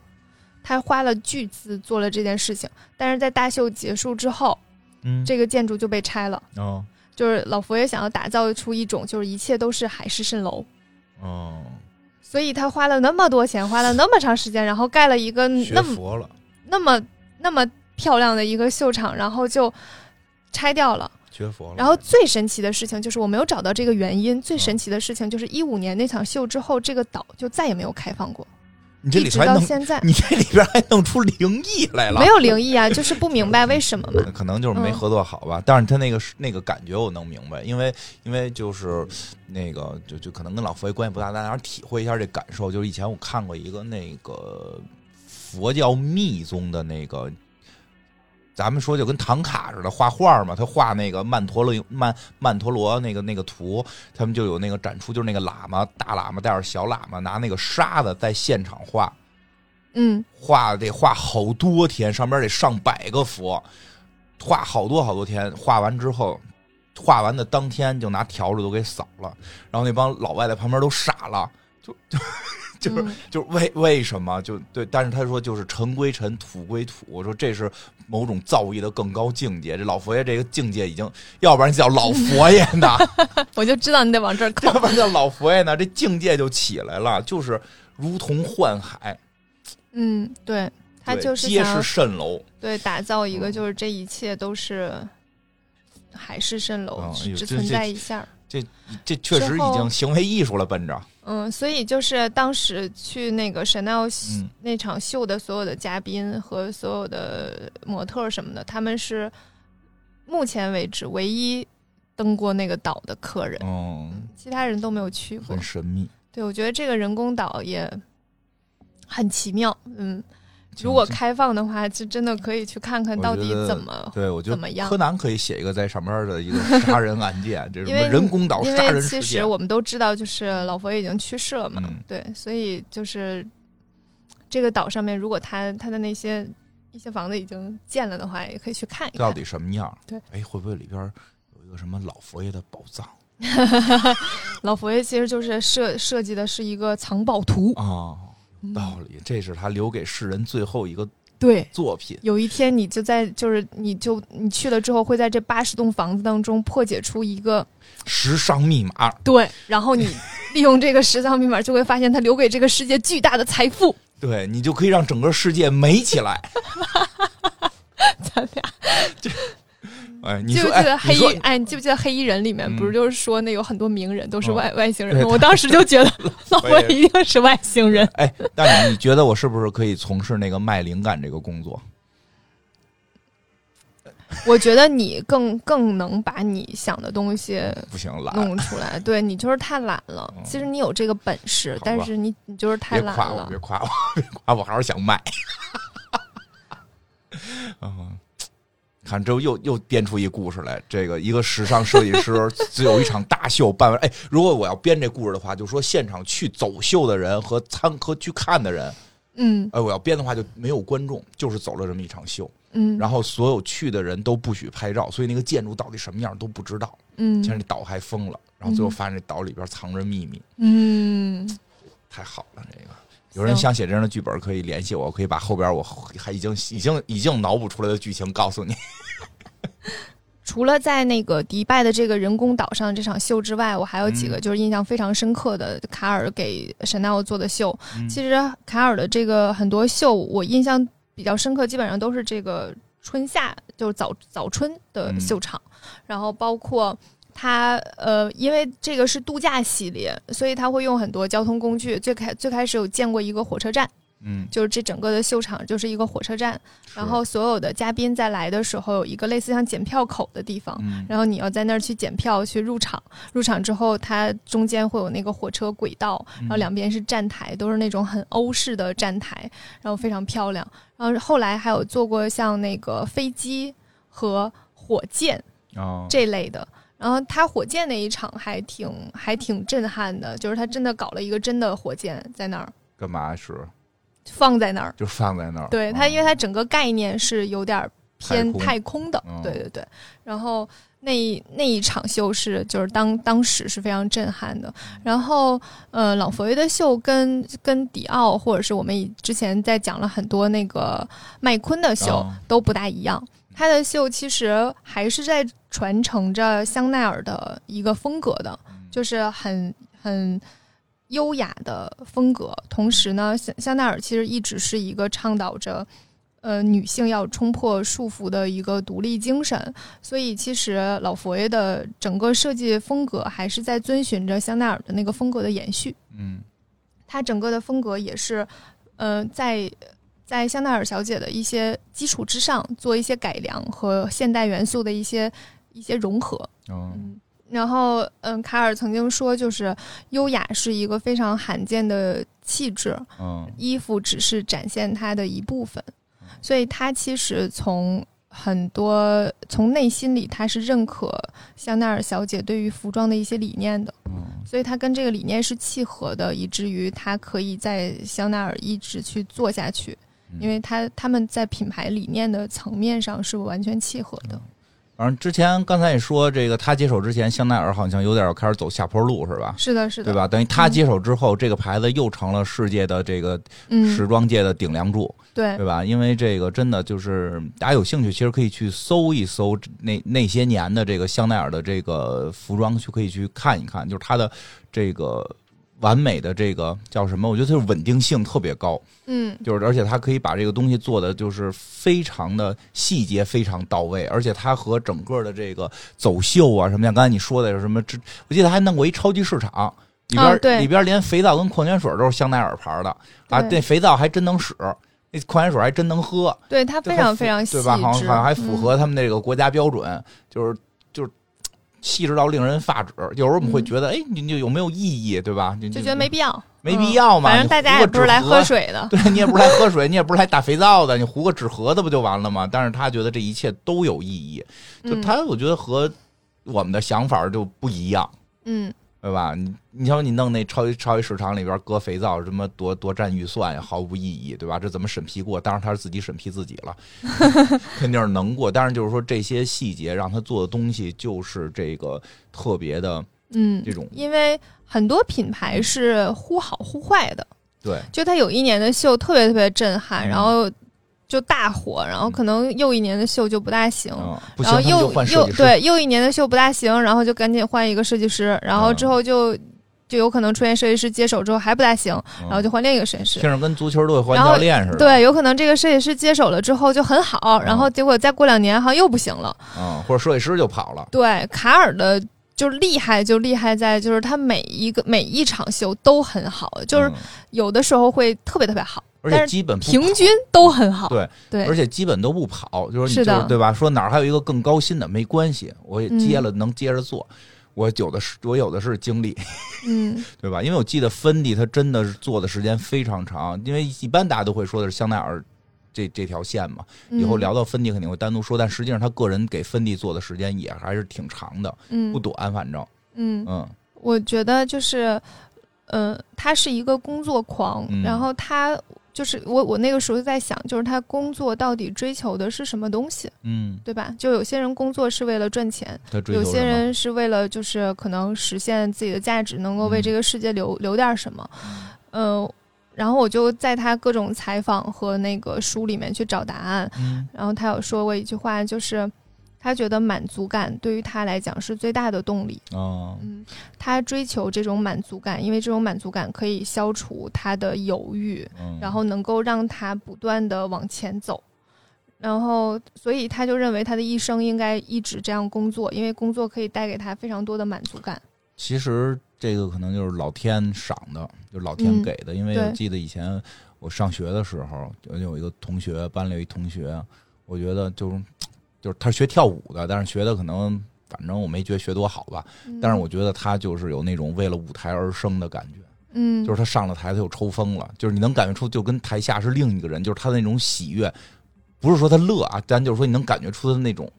S1: 他花了巨资做了这件事情，但是在大秀结束之后，嗯，这个建筑就被拆了。哦，就是老佛爷想要打造出一种，就是一切都是海市蜃楼。哦，所以他花了那么多钱，花了那么长时间，然后盖了一个那么那么。那么漂亮的一个秀场，然后就拆掉了，
S2: 绝佛了。
S1: 然后最神奇的事情就是我没有找到这个原因。最神奇的事情就是一五年那场秀之后，这个岛就再也没有开放过。
S2: 你这里边
S1: 到现在，
S2: 你这里边还弄出灵异来了？
S1: 没有灵异啊，就是不明白为什么嘛。
S2: 可能就是没合作好吧。但是他那个那个感觉我能明白，因为因为就是那个就就可能跟老佛爷关系不大，大家体会一下这感受。就是以前我看过一个那个。佛教密宗的那个，咱们说就跟唐卡似的画画嘛，他画那个曼陀罗曼曼陀罗那个那个图，他们就有那个展出，就是那个喇嘛大喇嘛带着小喇嘛拿那个沙子在现场画，
S1: 嗯，
S2: 画得画好多天，上边得上百个佛，画好多好多天，画完之后，画完的当天就拿笤帚都给扫了，然后那帮老外在旁边都傻了，就就。就是就是为为什么就对，但是他说就是尘归尘，土归土。我说这是某种造诣的更高境界。这老佛爷这个境界已经，要不然叫老佛爷呢，
S1: 我就知道你得往这儿靠。
S2: 要不然叫老佛爷呢，这境界就起来了，就是如同幻海。
S1: 嗯，对他就是
S2: 皆是蜃楼。
S1: 对，打造一个就是这一切都是海市蜃楼，只存在一下。
S2: 这这确实已经行为艺术了，奔着。
S1: 嗯，所以就是当时去那个 Chanel 那场秀的所有的嘉宾和所有的模特什么的，他们是目前为止唯一登过那个岛的客人。哦，其他人都没有去过，
S2: 很神秘。
S1: 对，我觉得这个人工岛也很奇妙。嗯，如果开放的话，就真的可以去看看到底怎么
S2: 对，我觉得
S1: 怎么样。
S2: 柯南可以写一个在上面的一个杀人案件，这
S1: 因为
S2: 人工岛杀人
S1: 其实我们都知道，就是老佛爷已经去世了嘛，对，所以就是这个岛上面，如果他他的那些一些房子已经建了的话，也可以去看一看。
S2: 到底什么样。
S1: 对，
S2: 哎，会不会里边有一个什么老佛爷的宝藏？
S1: 老佛爷其实就是设设计的是一个藏宝图。
S2: 啊，道理，这是他留给世人最后一个
S1: 对
S2: 作品。
S1: 有一天你就在，就是你就你去了之后，会在这八十栋房子当中破解出一个
S2: 时尚密码。
S1: 对，然后你利用这个时尚密码，就会发现他留给这个世界巨大的财富。
S2: 对你就可以让整个世界美起来。
S1: 咱俩
S2: 就。哎，你
S1: 记不记得黑衣？哎，你记不记得黑衣人里面不是就是说那有很多名人都是外外星人？我当时就觉得老佛爷一定是外星人。
S2: 哎，但你觉得我是不是可以从事那个卖灵感这个工作？
S1: 我觉得你更更能把你想的东西
S2: 不行懒
S1: 弄出来。对你就是太懒了。其实你有这个本事，但是你你就是太懒
S2: 了。别夸我，别夸我，我还是想卖。嗯。看，这又又编出一故事来。这个一个时尚设计师 只有一场大秀办完。哎，如果我要编这故事的话，就说现场去走秀的人和参和去看的人，
S1: 嗯，
S2: 哎，我要编的话就没有观众，就是走了这么一场秀，
S1: 嗯，
S2: 然后所有去的人都不许拍照，所以那个建筑到底什么样都不知道，
S1: 嗯，
S2: 其实那岛还封了，然后最后发现这岛里边藏着秘密，
S1: 嗯，
S2: 太好了，这个。有人想写这样的剧本，可以联系我，可以把后边我还已经已经已经脑补出来的剧情告诉你。
S1: 除了在那个迪拜的这个人工岛上这场秀之外，我还有几个就是印象非常深刻的卡尔给 Chanel 做的秀。其实卡尔的这个很多秀，我印象比较深刻，基本上都是这个春夏，就是早早春的秀场，然后包括。他呃，因为这个是度假系列，所以他会用很多交通工具。最开最开始有见过一个火车站，
S2: 嗯，
S1: 就是这整个的秀场就是一个火车站。然后所有的嘉宾在来的时候有一个类似像检票口的地方，然后你要在那儿去检票去入场。入场之后，它中间会有那个火车轨道，然后两边是站台，都是那种很欧式的站台，然后非常漂亮。然后后来还有做过像那个飞机和火箭这类的。然后他火箭那一场还挺还挺震撼的，就是他真的搞了一个真的火箭在那儿，
S2: 干嘛是
S1: 放在那儿，
S2: 就放在那儿。
S1: 对他，因为他整个概念是有点偏太空的，对对对。然后那那一场秀是就是当当时是非常震撼的。然后呃，老佛爷的秀跟跟迪奥或者是我们之前在讲了很多那个麦昆的秀都不大一样。他的秀其实还是在传承着香奈儿的一个风格的，就是很很优雅的风格。同时呢，香香奈儿其实一直是一个倡导着，呃，女性要冲破束缚的一个独立精神。所以，其实老佛爷的整个设计风格还是在遵循着香奈儿的那个风格的延续。
S2: 嗯，
S1: 他整个的风格也是，呃，在。在香奈儿小姐的一些基础之上，做一些改良和现代元素的一些一些融合。
S2: 嗯，
S1: 然后，嗯，卡尔曾经说，就是优雅是一个非常罕见的气质。
S2: 嗯，
S1: 衣服只是展现它的一部分，所以他其实从很多从内心里，他是认可香奈儿小姐对于服装的一些理念的。
S2: 嗯，
S1: 所以他跟这个理念是契合的，以至于他可以在香奈儿一直去做下去。因为他他们在品牌理念的层面上是完全契合的。
S2: 反正之前刚才也说，这个他接手之前，香奈儿好像有点开始走下坡路，是吧？
S1: 是的，是的，
S2: 对吧？等于他接手之后，这个牌子又成了世界的这个时装界的顶梁柱，
S1: 对
S2: 对吧？因为这个真的就是大家有兴趣，其实可以去搜一搜那那些年的这个香奈儿的这个服装，去可以去看一看，就是它的这个。完美的这个叫什么？我觉得它是稳定性特别高，
S1: 嗯，
S2: 就是而且它可以把这个东西做的就是非常的细节非常到位，而且它和整个的这个走秀啊什么像刚才你说的有什么？我记得还弄过一超级市场，里边里边连肥皂跟矿泉水都是香奈儿牌的啊，那肥皂还真能使，那矿泉水还真能喝，
S1: 对它非常非常细
S2: 对吧？好像好像还符合他们那个国家标准，就是就是细致到令人发指。有时候我们会觉得，哎，你就有没有意义，对吧？就
S1: 觉得没必要，
S2: 没必要嘛。
S1: 反正大家也不是来喝水的，
S2: 对你也不是来喝水，你也不是来打肥皂的，你糊个纸盒子不就完了吗？但是他觉得这一切都有意义，就他我觉得和我们的想法就不一样。
S1: 嗯。
S2: 对吧？你你瞧，你弄那超级超级市场里边搁肥皂，什么多多占预算呀，毫无意义，对吧？这怎么审批过？当然他是自己审批自己了，肯定是能过。但是就是说这些细节让他做的东西就是这个特别的，
S1: 嗯，
S2: 这种。
S1: 因为很多品牌是忽好忽坏的，
S2: 对。
S1: 就他有一年的秀特别特别震撼，然后。就大火，然后可能又一年的秀就不大行，然后又又对又一年的秀不大行，然后就赶紧换一个设计师，然后之后就就有可能出现设计师接手之后还不大行，然后就换另一个设计师。
S2: 听着跟足球队换教练似的。
S1: 对，有可能这个设计师接手了之后就很好，然后结果再过两年好像又不行了。
S2: 嗯，或者设计师就跑了。
S1: 对，卡尔的就厉害，就厉害在就是他每一个每一场秀都很好，就是有的时候会特别特别好。
S2: 而且基本
S1: 平均都很好，
S2: 对
S1: 对，
S2: 而且基本都不跑，就是是的，对吧？说哪儿还有一个更高薪的，没关系，我也接了，能接着做。我有的是，我有的是精力，
S1: 嗯，
S2: 对吧？因为我记得芬迪他真的是做的时间非常长，因为一般大家都会说的是香奈儿这这条线嘛。以后聊到芬迪肯定会单独说，但实际上他个人给芬迪做的时间也还是挺长的，
S1: 嗯，
S2: 不短，反正，
S1: 嗯
S2: 嗯，
S1: 我觉得就是，嗯，他是一个工作狂，然后他。就是我，我那个时候在想，就是他工作到底追求的是什么东西？
S2: 嗯，
S1: 对吧？就有些人工作是为了赚钱，有些人是为了就是可能实现自己的价值，能够为这个世界留留点什么。嗯，然后我就在他各种采访和那个书里面去找答案。
S2: 嗯，
S1: 然后他有说过一句话，就是。他觉得满足感对于他来讲是最大的动力。
S2: 哦，
S1: 嗯，他追求这种满足感，因为这种满足感可以消除他的犹豫，然后能够让他不断的往前走。然后，所以他就认为他的一生应该一直这样工作，因为工作可以带给他非常多的满足感。
S2: 其实这个可能就是老天赏的，就是老天给的。因为我记得以前我上学的时候，有有一个同学，班里有一同学，我觉得就是。就是他学跳舞的，但是学的可能，反正我没觉得学多好吧。但是我觉得他就是有那种为了舞台而生的感觉。
S1: 嗯，
S2: 就是他上了台，他就抽风了。就是你能感觉出，就跟台下是另一个人。就是他的那种喜悦，不是说他乐啊，咱就是说你能感觉出的那种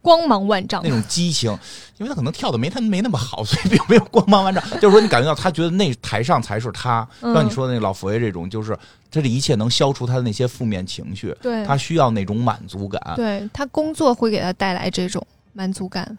S1: 光芒万丈，
S2: 那种激情。因为他可能跳的没他没那么好，所以并没有光芒万丈。就是说你感觉到他觉得那台上才是他。像你说的那老佛爷这种，就是。他这一切能消除他的那些负面情绪，
S1: 对
S2: 他需要那种满足感，
S1: 对他工作会给他带来这种满足感。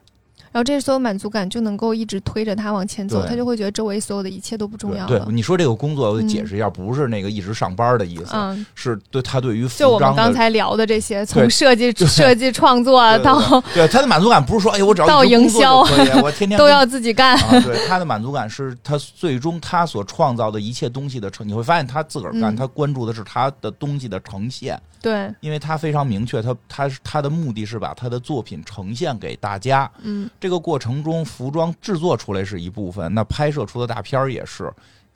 S1: 然后这所有满足感就能够一直推着他往前走，他就会觉得周围所有的一切都不重要
S2: 了。对，你说这个工作，我解释一下，不是那个一直上班的意思，是对他对于
S1: 就我们刚才聊的这些，从设计设计创作到
S2: 对他的满足感，不是说哎我只要
S1: 到营销，
S2: 我天天
S1: 都要自己干。
S2: 对他的满足感是他最终他所创造的一切东西的成，你会发现他自个儿干，他关注的是他的东西的呈现。
S1: 对，
S2: 因为他非常明确，他他他的目的是把他的作品呈现给大家。
S1: 嗯，
S2: 这个过程中，服装制作出来是一部分，那拍摄出的大片儿也是，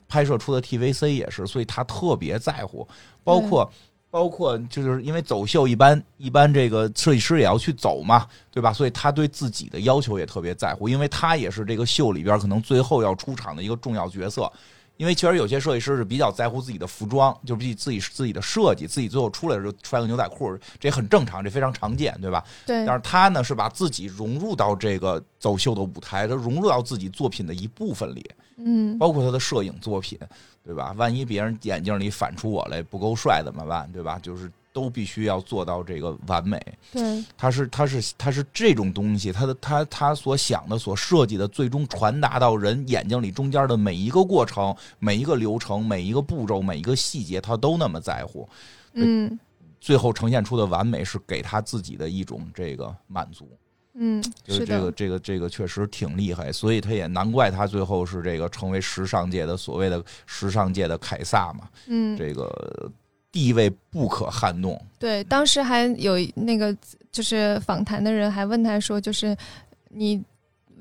S2: 拍摄出的 TVC 也是，所以他特别在乎。包括包括，就是因为走秀一般一般，这个设计师也要去走嘛，对吧？所以他对自己的要求也特别在乎，因为他也是这个秀里边可能最后要出场的一个重要角色。因为确实有些设计师是比较在乎自己的服装，就是比自己自己的设计，自己最后出来的时候穿个牛仔裤，这也很正常，这非常常见，对吧？
S1: 对。
S2: 但是他呢，是把自己融入到这个走秀的舞台，他融入到自己作品的一部分里，
S1: 嗯，
S2: 包括他的摄影作品，对吧？万一别人眼镜里反出我来不够帅怎么办？对吧？就是。都必须要做到这个完美。
S1: 对，
S2: 他是他是他是这种东西，他的他他所想的、所设计的，最终传达到人眼睛里中间的每一个过程、每一个流程、每一个步骤、每一个细节，他都那么在乎。
S1: 嗯，
S2: 最后呈现出的完美是给他自己的一种这个满足。
S1: 嗯，
S2: 是这个这个这个确实挺厉害，所以他也难怪他最后是这个成为时尚界的所谓的时尚界的凯撒嘛。
S1: 嗯，
S2: 这个。地位不可撼动。
S1: 对，当时还有那个就是访谈的人还问他说：“就是你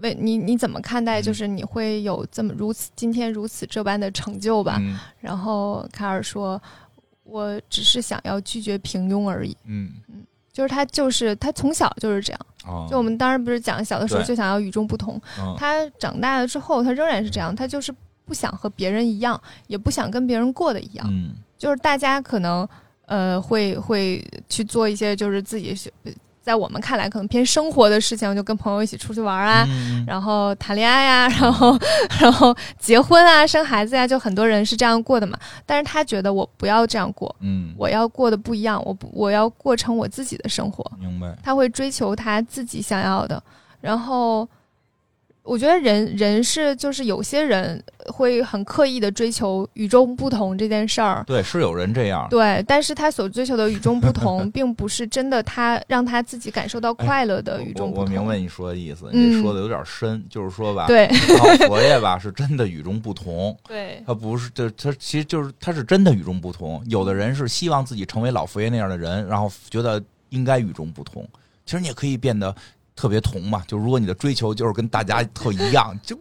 S1: 为你你怎么看待？就是你会有这么如此今天如此这般的成就吧？”然后卡尔说：“我只是想要拒绝平庸而已。”
S2: 嗯
S1: 嗯，就是他就是他从小就是这样。就我们当时不是讲小的时候就想要与众不同，他长大了之后，他仍然是这样，他就是不想和别人一样，也不想跟别人过的一样。
S2: 嗯，
S1: 就是大家可能呃会会去做一些就是自己在我们看来可能偏生活的事情，就跟朋友一起出去玩啊，然后谈恋爱呀，然后然后结婚啊，生孩子呀，就很多人是这样过的嘛。但是他觉得我不要这样过，
S2: 嗯，
S1: 我要过得不一样，我不我要过成我自己的生活。
S2: 明白。
S1: 他会追求他自己想要的，然后。我觉得人人是就是有些人会很刻意的追求与众不同这件事儿，
S2: 对，是有人这样，
S1: 对，但是他所追求的与众不同，并不是真的他让他自己感受到快乐的与众不
S2: 同。我明白你说的意思，你说的有点深，就是说吧，
S1: 对，
S2: 老佛爷吧是真的与众不同，
S1: 对，
S2: 他不是，就他其实就是他是真的与众不同。有的人是希望自己成为老佛爷那样的人，然后觉得应该与众不同。其实你也可以变得。特别同嘛，就如果你的追求就是跟大家特一样，就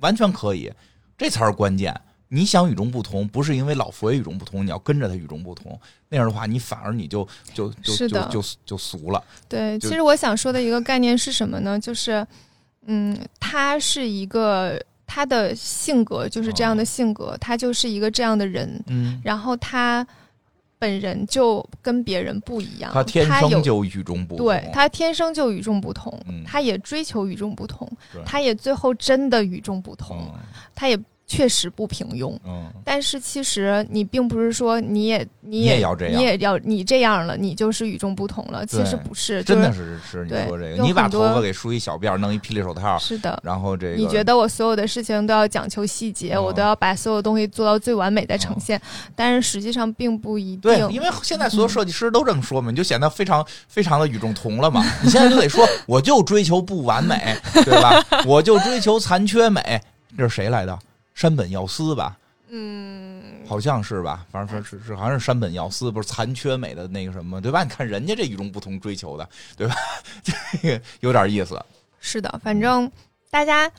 S2: 完全可以，这才是关键。你想与众不同，不是因为老佛爷与众不同，你要跟着他与众不同，那样的话，你反而你就就就就就就俗了。
S1: 对，其实我想说的一个概念是什么呢？就是，嗯，他是一个他的性格就是这样的性格，他就是一个这样的人，
S2: 嗯，
S1: 然后他。本人就跟别人不一样，
S2: 他天生就与众不同。
S1: 对他天生就与众不同，他也追求与众不同，他也最后真的与众不同，他也。确实不平庸，
S2: 嗯，
S1: 但是其实你并不是说你也
S2: 你
S1: 也
S2: 要这样，
S1: 你也要你这样了，你就是与众不同了。其实不是，
S2: 真的是是你说这个，你把头发给梳一小辫，弄一霹雳手套，
S1: 是的。
S2: 然后这个，
S1: 你觉得我所有的事情都要讲求细节，我都要把所有东西做到最完美再呈现，但是实际上并不一定。
S2: 对，因为现在所有设计师都这么说嘛，你就显得非常非常的与众同了嘛。你现在就得说，我就追求不完美，对吧？我就追求残缺美，这是谁来的？山本耀司吧，
S1: 嗯，
S2: 好像是吧，反正是是是，好像是山本耀司，不是残缺美的那个什么，对吧？你看人家这与众不同追求的，对吧？这个有点意思。
S1: 是的，反正大家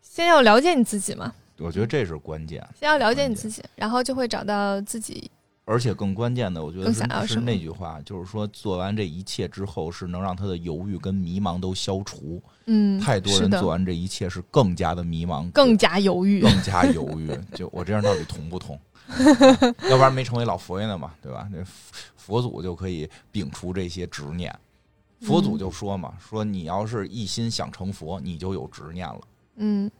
S1: 先要了解你自己嘛，
S2: 我觉得这是关键。
S1: 先要了解你自己，然后就会找到自己。
S2: 而且更关键的，我觉得是那句话，就是说做完这一切之后，是能让他的犹豫跟迷茫都消除。
S1: 嗯，
S2: 太多人做完这一切是更加的迷茫，
S1: 更加犹豫，
S2: 更加犹豫。就我这样到底同不同？要不然没成为老佛爷呢嘛，对吧？那佛祖就可以摒除这些执念。佛祖就说嘛，说你要是一心想成佛，你就有执念了。
S1: 嗯，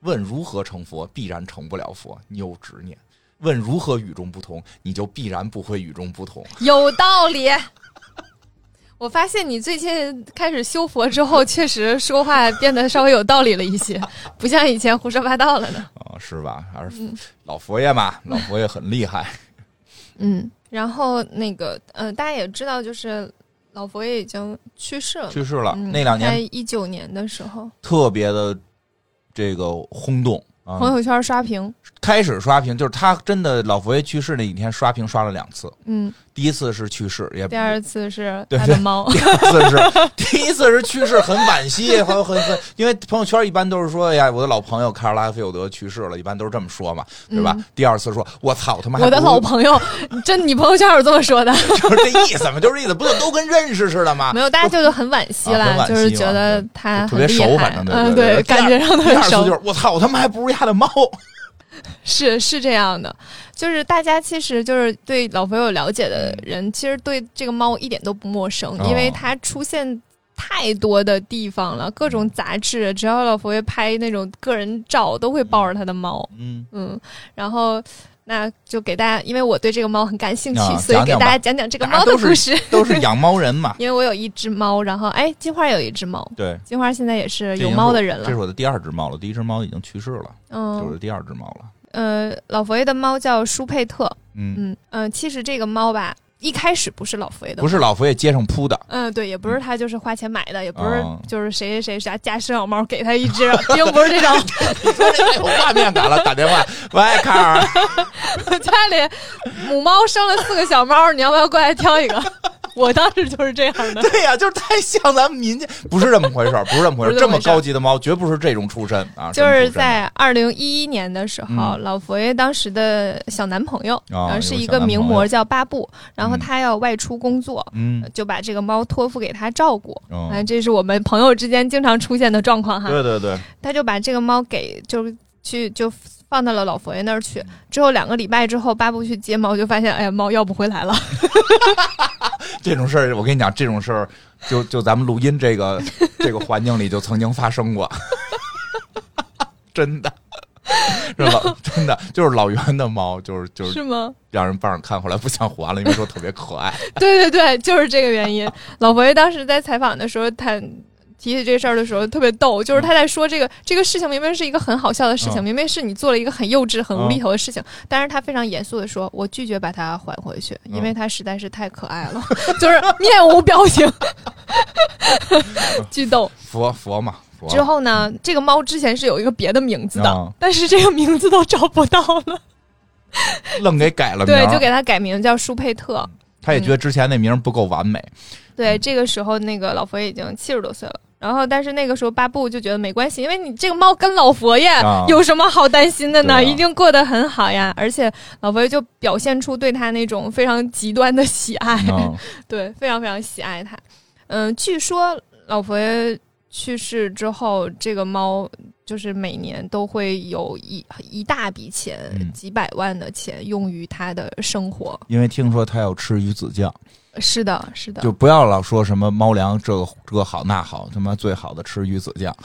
S2: 问如何成佛，必然成不了佛，你有执念。问如何与众不同，你就必然不会与众不同。
S1: 有道理。我发现你最近开始修佛之后，确实说话变得稍微有道理了一些，不像以前胡说八道了呢。
S2: 哦，是吧？还是老佛爷嘛？老佛爷很厉害。
S1: 嗯，然后那个，呃，大家也知道，就是老佛爷已经去世了，
S2: 去世了。那两年，在
S1: 一九年的时候，
S2: 特别的这个轰动。
S1: 朋友圈刷屏，
S2: 开始刷屏就是他真的老佛爷去世那几天刷屏刷了两次。
S1: 嗯，
S2: 第一次是去世，也
S1: 第二次是他的猫。
S2: 第二次是第一次是去世，很惋惜，很很很，因为朋友圈一般都是说，哎呀，我的老朋友卡尔拉菲有德去世了，一般都是这么说嘛，对吧？第二次说，我操他妈，
S1: 我的老朋友，真你朋友圈有这么说的？
S2: 就是这意思嘛，就是这意思，不就都跟认识似的吗？
S1: 没有，大家就是很惋惜了，就是觉得他
S2: 特别熟，反正
S1: 嗯，对，感觉上特别熟。
S2: 第二次就是我操，我他妈还不如他的猫。
S1: 是是这样的，就是大家其实就是对老佛爷有了解的人，其实对这个猫一点都不陌生，因为它出现太多的地方了，各种杂志，只要老佛爷拍那种个人照，都会抱着他的猫。
S2: 嗯
S1: 嗯，然后那就给大家，因为我对这个猫很感兴趣，所以给大家讲讲这个猫的故事。
S2: 都是养猫人嘛，
S1: 因为我有一只猫，然后哎，金花有一只猫，
S2: 对，
S1: 金花现在也是有猫的人了。
S2: 这是我的第二只猫了，第一只猫已经去世了，嗯，就是第二只猫了。
S1: 呃，老佛爷的猫叫舒佩特。
S2: 嗯
S1: 嗯嗯，其实这个猫吧，一开始不是老佛爷的，
S2: 不是老佛爷街上扑的。
S1: 嗯，对，也不是他就是花钱买的，也不是就是谁谁谁家家生小猫给他一只，并不是这种。
S2: 你说这太有画面感了，打电话，喂，卡尔，
S1: 家里母猫生了四个小猫，你要不要过来挑一个？我当时就是这样的。
S2: 对呀，就是太像咱们民间，不是这么回事儿，不是这么回事儿。这么高级的猫，绝不是这种出身啊。
S1: 就是在二零一一年的时候，老佛爷当时的小男朋友，
S2: 啊，
S1: 是一个名模叫巴布，然后他要外出工作，嗯，就把这个猫托付给他照顾。啊，这是我们朋友之间经常出现的状况哈。
S2: 对对对，
S1: 他就把这个猫给，就去就。放到了老佛爷那儿去，之后两个礼拜之后，巴布去接猫，就发现，哎呀，猫要不回来了。
S2: 这种事儿，我跟你讲，这种事儿，就就咱们录音这个这个环境里，就曾经发生过。真的，是老真的，就是老袁的猫，就是就是
S1: 是吗？
S2: 让人帮着看，后来不想还了，因为说特别可爱。
S1: 对对对，就是这个原因。老佛爷当时在采访的时候，他。提起这事儿的时候特别逗，就是他在说这个这个事情明明是一个很好笑的事情，明明是你做了一个很幼稚、很无厘头的事情，但是他非常严肃的说：“我拒绝把它还回去，因为它实在是太可爱了，就是面无表情，巨逗。”
S2: 佛佛嘛。
S1: 之后呢，这个猫之前是有一个别的名字的，但是这个名字都找不到了，
S2: 愣给改了。
S1: 对，就给它改名叫舒佩特。
S2: 他也觉得之前那名不够完美。
S1: 对，这个时候那个老佛爷已经七十多岁了。然后，但是那个时候巴布就觉得没关系，因为你这个猫跟老佛爷有什么好担心的呢？一定过得很好呀。而且老佛爷就表现出对他那种非常极端的喜爱，对，非常非常喜爱他。嗯，据说老佛爷去世之后，这个猫就是每年都会有一一大笔钱，几百万的钱用于他的生活，
S2: 因为听说他要吃鱼子酱。
S1: 是的，是的，
S2: 就不要老说什么猫粮这个这个好那好，他妈最好的吃鱼子酱。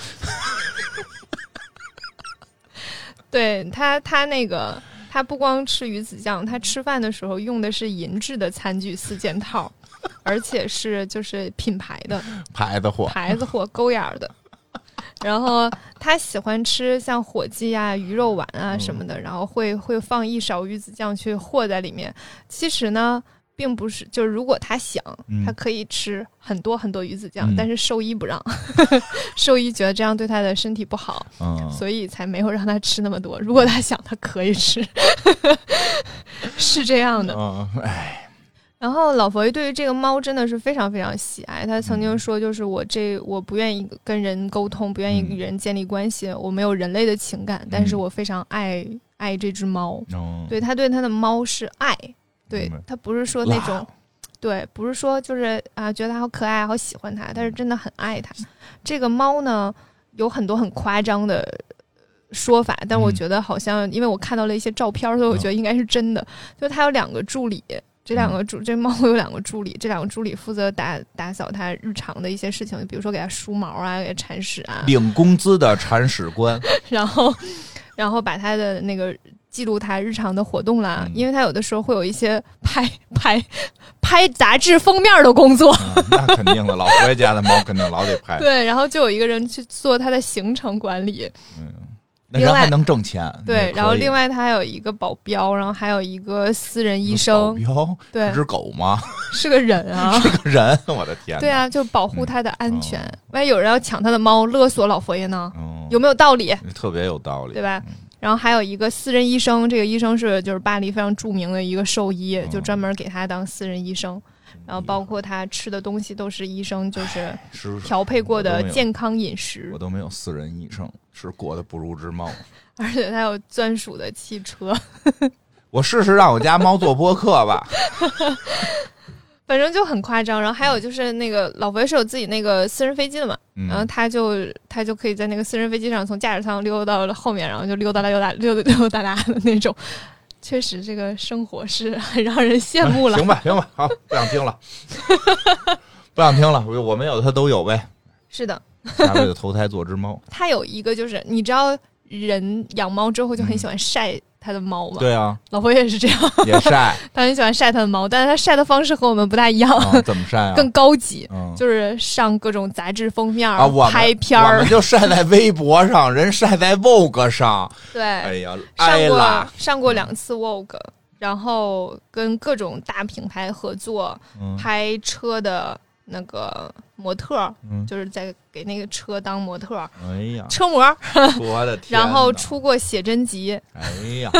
S1: 对他，他那个他不光吃鱼子酱，他吃饭的时候用的是银质的餐具四件套，而且是就是品牌的
S2: 牌子货，
S1: 牌子货勾眼的。然后他喜欢吃像火鸡啊、鱼肉丸啊什么的，然后会会放一勺鱼子酱去和在里面。其实呢。并不是，就是如果他想，他可以吃很多很多鱼子酱，但是兽医不让，兽医觉得这样对他的身体不好，所以才没有让他吃那么多。如果他想，他可以吃，是这样的。
S2: 哎，
S1: 然后老佛爷对于这个猫真的是非常非常喜爱，他曾经说，就是我这我不愿意跟人沟通，不愿意与人建立关系，我没有人类的情感，但是我非常爱爱这只猫。对他对他的猫是爱。对他不是说那种，对，不是说就是啊，觉得它好可爱，好喜欢它，但是真的很爱它。这个猫呢，有很多很夸张的说法，但我觉得好像，因为我看到了一些照片，所以我觉得应该是真的。就它有两个助理，这两个助这猫有两个助理，这两个助理负责打打扫它日常的一些事情，比如说给它梳毛啊，给它铲屎啊，
S2: 领工资的铲屎官，
S1: 然后，然后把它的那个。记录他日常的活动啦，因为他有的时候会有一些拍 拍拍杂志封面的工作。
S2: 那肯定的，老佛爷家的猫肯定老得拍。
S1: 对，然后就有一个人去做他的行程管理。
S2: 嗯，那人还能挣钱。
S1: 对，然后另外他还有一个保镖，然后还有一个私人医生。保
S2: 镖？
S1: 对，
S2: 是只狗吗？
S1: 是个人啊，
S2: 是个人！我的天。
S1: 对啊，就保护他的安全。万一有人要抢他的猫，勒索老佛爷呢？有没有道理？
S2: 特别有道理，
S1: 对吧？然后还有一个私人医生，这个医生是就是巴黎非常著名的一个兽医，就专门给他当私人医生。然后包括他吃的东西都是医生就是调配过的健康饮食。
S2: 我都没有私人医生，是过得不如只猫。
S1: 而且他有专属的汽车。
S2: 我试试让我家猫做播客吧。
S1: 反正就很夸张，然后还有就是那个老佛爷是有自己那个私人飞机的嘛，然后他就他就可以在那个私人飞机上从驾驶舱溜到了后面，然后就溜达溜达溜达溜达达的那种，确实这个生活是很让人羡慕了。
S2: 行吧，行吧，好，不想听了，不想听了，我没有的他都有呗。
S1: 是的，
S2: 下辈子投胎做只猫。
S1: 他有一个就是你知道，人养猫之后就很喜欢晒。他的猫嘛，
S2: 对啊，
S1: 老婆也是这样，
S2: 也晒，
S1: 他很喜欢晒他的猫，但是他晒的方式和我们不大一样，
S2: 怎么晒啊？
S1: 更高级，就是上各种杂志封面啊，拍片
S2: 儿，我们就晒在微博上，人晒在 Vogue 上，
S1: 对，
S2: 哎呀，
S1: 上过上过两次 Vogue，然后跟各种大品牌合作拍车的。那个模特，就是在给那个车当模特。
S2: 哎呀，
S1: 车模，
S2: 我的天！
S1: 然后出过写真集。
S2: 哎呀，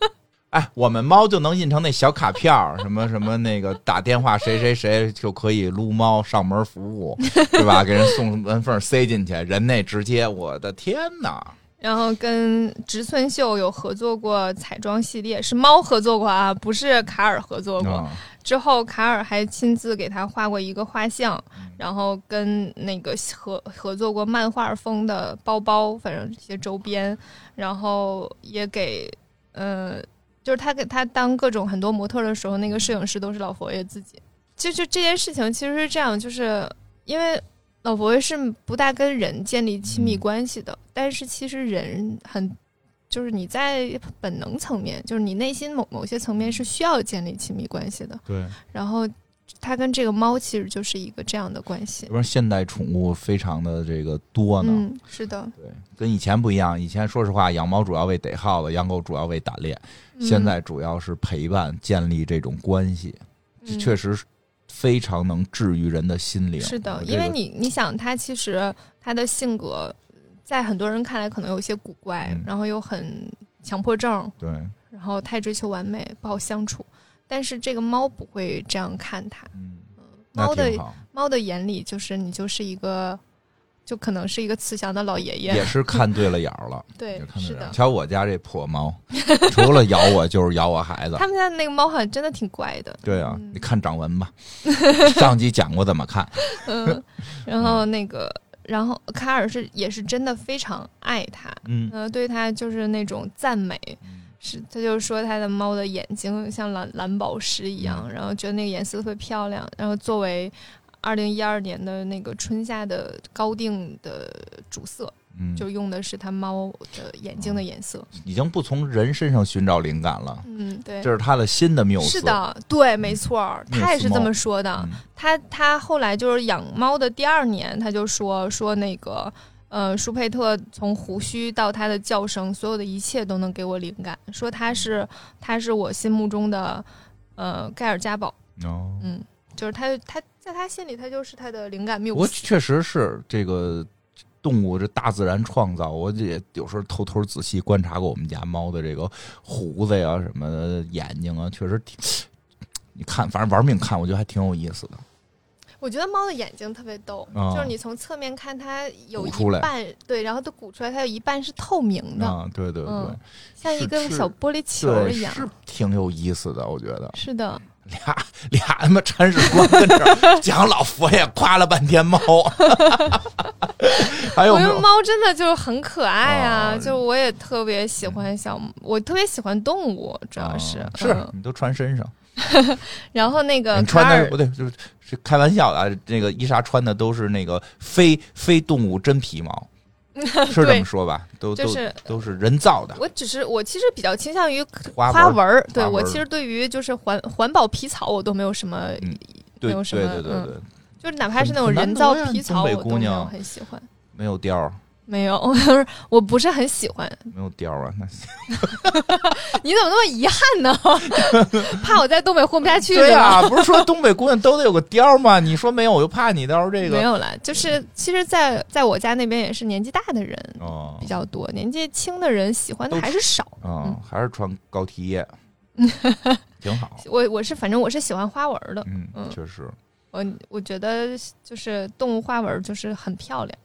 S2: 哎，我们猫就能印成那小卡片儿，什么什么那个打电话谁谁谁就可以撸猫上门服务，对吧？给人送门缝塞进去，人那直接，我的天哪！
S1: 然后跟植村秀有合作过彩妆系列，是猫合作过啊，不是卡尔合作过。之后卡尔还亲自给他画过一个画像，然后跟那个合合作过漫画风的包包，反正这些周边，然后也给呃，就是他给他当各种很多模特的时候，那个摄影师都是老佛爷自己。就就这件事情其实是这样，就是因为。老佛爷是不大跟人建立亲密关系的，但是其实人很，就是你在本能层面，就是你内心某某些层面是需要建立亲密关系的。
S2: 对。
S1: 然后它跟这个猫其实就是一个这样的关系。
S2: 不是现代宠物非常的这个多呢。
S1: 嗯，是的。
S2: 对，跟以前不一样。以前说实话，养猫主要为逮耗子，养狗主要为打猎。现在主要是陪伴，建立这种关系，确实是。非常能治愈人的心灵。
S1: 是的，因为你你想，他其实他的性格，在很多人看来可能有些古怪，然后又很强迫症，
S2: 对，
S1: 然后太追求完美，不好相处。但是这个猫不会这样看他，
S2: 嗯，
S1: 猫的猫的眼里就是你就是一个。就可能是一个慈祥的老爷爷，
S2: 也是看对了眼儿了。
S1: 对，是的。
S2: 瞧我家这破猫，除了咬我就是咬我孩子。
S1: 他们家那个猫好像真的挺乖的。
S2: 对啊，你看掌纹吧，上集讲过怎么看。
S1: 嗯，然后那个，然后卡尔是也是真的非常爱他，
S2: 嗯，
S1: 呃，对他就是那种赞美，是他就说他的猫的眼睛像蓝蓝宝石一样，然后觉得那个颜色特别漂亮，然后作为。二零一二年的那个春夏的高定的主色，
S2: 嗯，
S1: 就用的是它猫的眼睛的颜色，
S2: 已经不从人身上寻找灵感了。
S1: 嗯，对，
S2: 这是他的新的缪斯。
S1: 是的，对，没错，他也是这么说的。他他后来就是养猫的第二年，他就说说那个呃，舒佩特从胡须到他的叫声，所有的一切都能给我灵感。说他是他是我心目中的呃盖尔加堡。
S2: 哦，
S1: 嗯，就是他他。在他心里，他就是他的灵感缪
S2: 斯。我确实是这个动物，这大自然创造。我也有时候偷偷仔细观察过我们家猫的这个胡子呀、什么眼睛啊，确实挺。你看，反正玩命看，我觉得还挺有意思的。
S1: 我觉得猫的眼睛特别逗，就是你从侧面看，它有一半对，然后它鼓出来，它有一半是透明的。
S2: 啊，对对对，
S1: 像一个小玻璃球一样，
S2: 是挺有意思的。我觉得
S1: 是的。
S2: 俩俩他妈铲屎官跟这 讲老佛爷夸了半天猫，还有
S1: 猫真的就是很可爱啊！就我也特别喜欢小，我特别喜欢动物，主要是
S2: 是你都穿身上，
S1: 然后那个
S2: 穿的不对，就是是开玩笑的啊，那个伊莎穿的都是那个非非动物真皮毛。是这么说吧，都
S1: 都
S2: 都是人造的。
S1: 我只是我其实比较倾向于花
S2: 纹
S1: 儿，对我其实对于就是环环保皮草我都没有什么，没有什么，
S2: 对对对对，
S1: 就是哪怕是那种人造皮草，我都没有很喜欢，
S2: 没有貂。
S1: 没有，我不是很喜欢。
S2: 没有貂啊，那
S1: 你怎么那么遗憾呢？怕我在东北混不下去？
S2: 对呀，不是说东北姑娘都得有个貂吗？你说没有，我就怕你到时候这个
S1: 没有了。就是其实，在在我家那边也是年纪大的人
S2: 哦
S1: 比较多，年纪轻的人喜欢的还是少
S2: 啊，还是穿高梯叶，挺好。
S1: 我我是反正我是喜欢花纹的，
S2: 嗯嗯，确实，
S1: 我我觉得就是动物花纹就是很漂亮。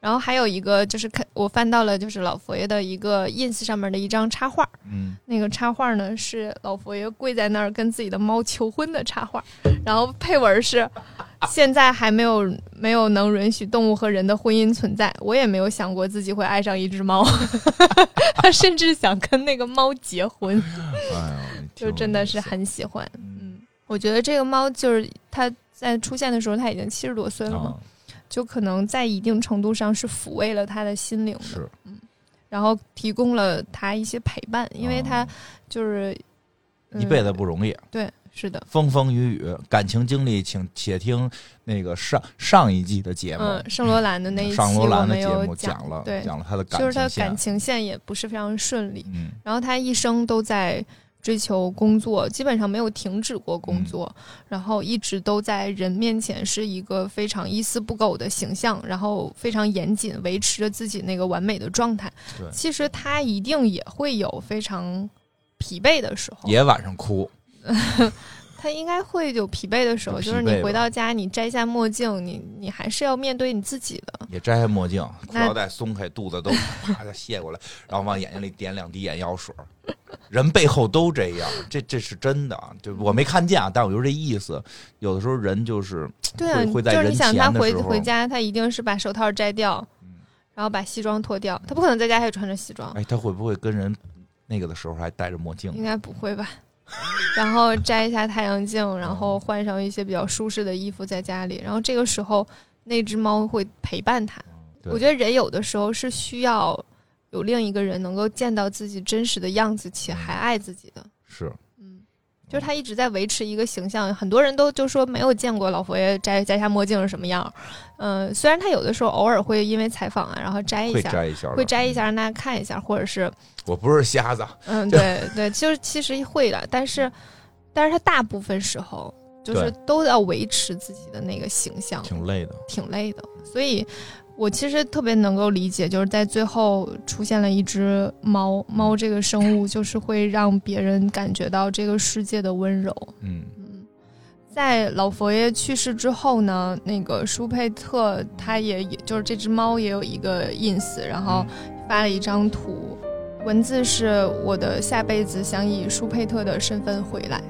S1: 然后还有一个就是看我翻到了就是老佛爷的一个 ins 上面的一张插画，
S2: 嗯，
S1: 那个插画呢是老佛爷跪在那儿跟自己的猫求婚的插画，然后配文是现在还没有没有能允许动物和人的婚姻存在，我也没有想过自己会爱上一只猫，他 甚至想跟那个猫结婚，就真的是很喜欢，嗯，我觉得这个猫就是它在出现的时候它已经七十多岁了嘛。就可能在一定程度上是抚慰了他的心灵
S2: 的，
S1: 嗯，然后提供了他一些陪伴，因为他就是
S2: 一辈子不容易，
S1: 对，是的，
S2: 风风雨雨，感情经历，请且听那个上上一季的节目，
S1: 嗯，圣罗兰的那一
S2: 期我们
S1: 有
S2: 讲
S1: 了，对，
S2: 讲了他的感
S1: 情就是他感情线也不是非常顺利，
S2: 嗯，
S1: 然后他一生都在。追求工作，基本上没有停止过工作，然后一直都在人面前是一个非常一丝不苟的形象，然后非常严谨，维持着自己那个完美的状态。其实他一定也会有非常疲惫的时候，
S2: 也晚上哭。
S1: 他应该会有疲惫的时候，就是你回到家，你摘下墨镜，你你还是要面对你自己的。
S2: 也摘下墨镜，裤腰带松开，肚子都啪的卸过来，然后往眼睛里点两滴眼药水。人背后都这样，这这是真的。就我没看见啊，但我就这意思。有的时候人就是
S1: 对啊，
S2: 会在
S1: 就是你想他回回家，他一定是把手套摘掉，然后把西装脱掉，他不可能在家还穿着西装。
S2: 哎，他会不会跟人那个的时候还戴着墨镜？
S1: 应该不会吧。然后摘一下太阳镜，然后换上一些比较舒适的衣服在家里，然后这个时候那只猫会陪伴它。我觉得人有的时候是需要有另一个人能够见到自己真实的样子且还爱自己的。
S2: 是。
S1: 就是他一直在维持一个形象，很多人都就说没有见过老佛爷摘摘下墨镜是什么样。嗯，虽然他有的时候偶尔会因为采访啊，然后摘一下，会摘一下让大家看一下，或者是
S2: 我不是瞎子。
S1: 嗯，对对，就是其实会的，但是但是他大部分时候就是都要维持自己的那个形象，
S2: 挺累的，
S1: 挺累的，所以。我其实特别能够理解，就是在最后出现了一只猫，猫这个生物就是会让别人感觉到这个世界的温柔。
S2: 嗯嗯，
S1: 在老佛爷去世之后呢，那个舒佩特他也也就是这只猫也有一个 ins，然后发了一张图，文字是我的下辈子想以舒佩特的身份回来。